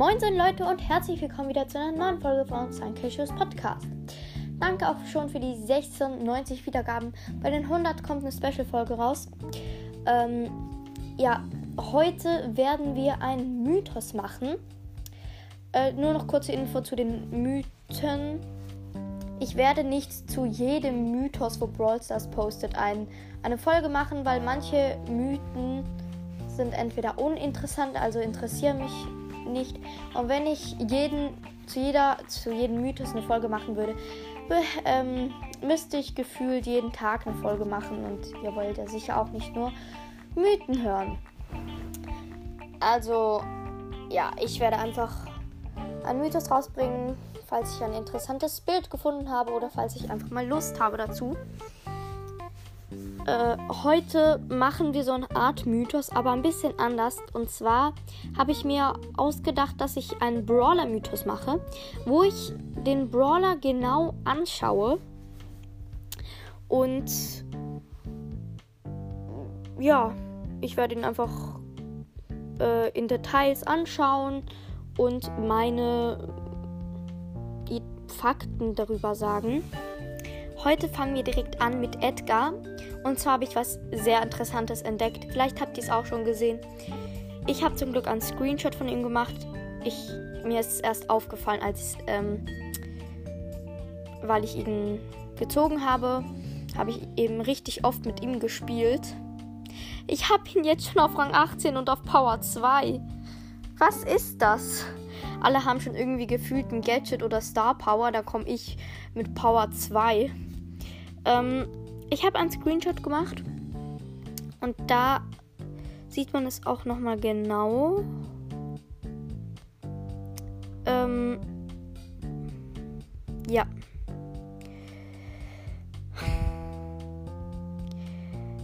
Moinsen Leute und herzlich willkommen wieder zu einer neuen Folge von Science Podcast. Danke auch schon für die 96 Wiedergaben. Bei den 100 kommt eine Special-Folge raus. Ähm, ja, heute werden wir einen Mythos machen. Äh, nur noch kurze Info zu den Mythen. Ich werde nicht zu jedem Mythos, wo Brawl Stars postet, ein, eine Folge machen, weil manche Mythen sind entweder uninteressant, also interessieren mich nicht. Und wenn ich jeden zu jeder zu jedem Mythos eine Folge machen würde, ähm, müsste ich gefühlt jeden Tag eine Folge machen und ihr wollt ja sicher auch nicht nur Mythen hören. Also ja, ich werde einfach einen Mythos rausbringen, falls ich ein interessantes Bild gefunden habe oder falls ich einfach mal Lust habe dazu. Äh, heute machen wir so eine Art Mythos, aber ein bisschen anders. Und zwar habe ich mir ausgedacht, dass ich einen Brawler-Mythos mache, wo ich den Brawler genau anschaue und ja, ich werde ihn einfach äh, in Details anschauen und meine Fakten darüber sagen. Heute fangen wir direkt an mit Edgar. Und zwar habe ich was sehr Interessantes entdeckt. Vielleicht habt ihr es auch schon gesehen. Ich habe zum Glück einen Screenshot von ihm gemacht. Ich, mir ist es erst aufgefallen, als ähm, weil ich ihn gezogen habe, habe ich eben richtig oft mit ihm gespielt. Ich habe ihn jetzt schon auf Rang 18 und auf Power 2. Was ist das? Alle haben schon irgendwie gefühlt ein Gadget oder Star Power. Da komme ich mit Power 2. Ähm, ich habe einen Screenshot gemacht. Und da sieht man es auch nochmal genau. Ähm, ja.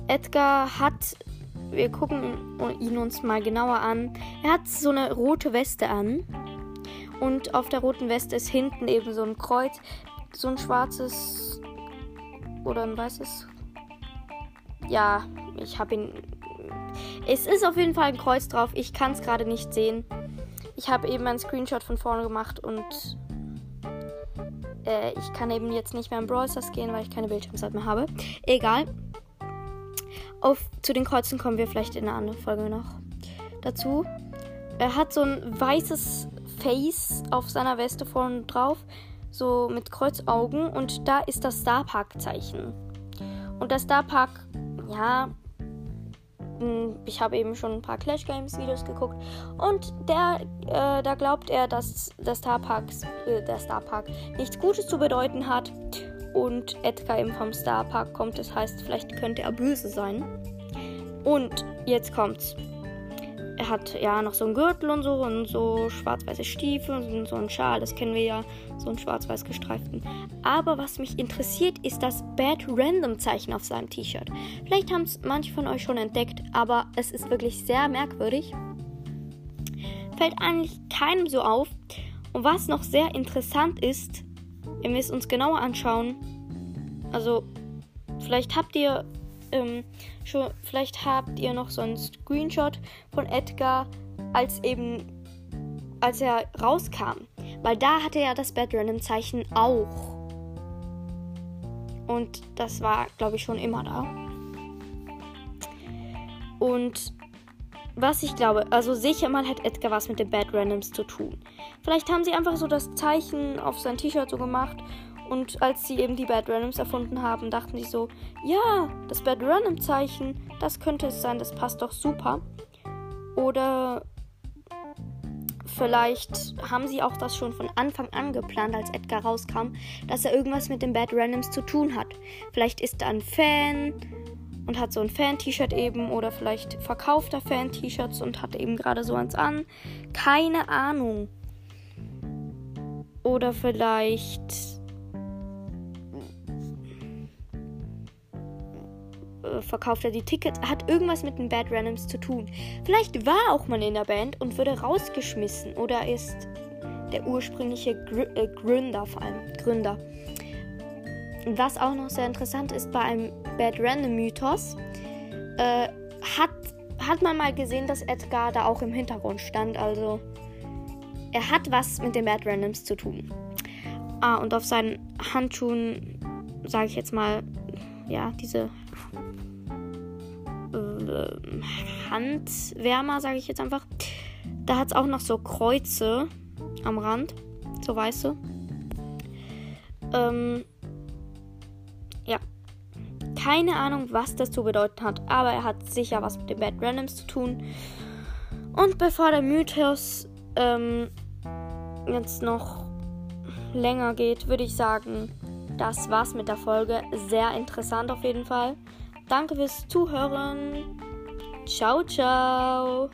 Edgar hat, wir gucken ihn uns mal genauer an. Er hat so eine rote Weste an. Und auf der roten Weste ist hinten eben so ein Kreuz, so ein schwarzes oder ein weißes. Ja, ich habe ihn. Es ist auf jeden Fall ein Kreuz drauf. Ich kann es gerade nicht sehen. Ich habe eben einen Screenshot von vorne gemacht und äh, ich kann eben jetzt nicht mehr in Brawl Stars gehen, weil ich keine Bildschirmzeit mehr habe. Egal. Auf, zu den Kreuzen kommen wir vielleicht in einer anderen Folge noch dazu. Er hat so ein weißes Face auf seiner Weste vorne drauf, so mit Kreuzaugen und da ist das Star Park Zeichen. Und das Star Park, ja, hm, ich habe eben schon ein paar Clash Games Videos geguckt und der, äh, da glaubt er, dass der Star Park, äh, der Star Park nichts Gutes zu bedeuten hat und Edgar eben vom Star Park kommt. Das heißt, vielleicht könnte er böse sein. Und jetzt kommt's. Er hat ja noch so einen Gürtel und so und so schwarz-weiße Stiefel und so einen Schal, das kennen wir ja, so einen schwarz-weiß gestreiften. Aber was mich interessiert, ist das Bad Random Zeichen auf seinem T-Shirt. Vielleicht haben es manche von euch schon entdeckt, aber es ist wirklich sehr merkwürdig. Fällt eigentlich keinem so auf. Und was noch sehr interessant ist, wenn wir es uns genauer anschauen, also vielleicht habt ihr ähm, schon, vielleicht habt ihr noch so einen Screenshot von Edgar, als eben, als er rauskam. Weil da hatte er das Bad Random Zeichen auch. Und das war, glaube ich, schon immer da. Und was ich glaube, also sicher mal hat Edgar was mit den Bad Randoms zu tun. Vielleicht haben sie einfach so das Zeichen auf sein T-Shirt so gemacht und als sie eben die Bad Randoms erfunden haben, dachten sie so, ja, das Bad Random Zeichen, das könnte es sein, das passt doch super. Oder vielleicht haben sie auch das schon von Anfang an geplant, als Edgar rauskam, dass er irgendwas mit den Bad Randoms zu tun hat. Vielleicht ist er ein Fan und hat so ein Fan-T-Shirt eben oder vielleicht verkauft er Fan-T-Shirts und hat eben gerade so eins an. Keine Ahnung. Oder vielleicht verkauft er die Tickets, hat irgendwas mit den Bad Randoms zu tun. Vielleicht war auch mal in der Band und wurde rausgeschmissen oder ist der ursprüngliche Gr äh, Gründer vor allem. Gründer. Was auch noch sehr interessant ist bei einem Bad Random Mythos, äh, hat, hat man mal gesehen, dass Edgar da auch im Hintergrund stand. Also er hat was mit den Bad Randoms zu tun. Ah, und auf seinen Handschuhen, sage ich jetzt mal, ja, diese Handwärmer, sage ich jetzt einfach. Da hat es auch noch so Kreuze am Rand, so weiße. Ähm, ja. Keine Ahnung, was das zu bedeuten hat, aber er hat sicher was mit den Bad Randoms zu tun. Und bevor der Mythos ähm, jetzt noch länger geht, würde ich sagen, das war's mit der Folge. Sehr interessant auf jeden Fall. Danke fürs Zuhören. Ciao, ciao.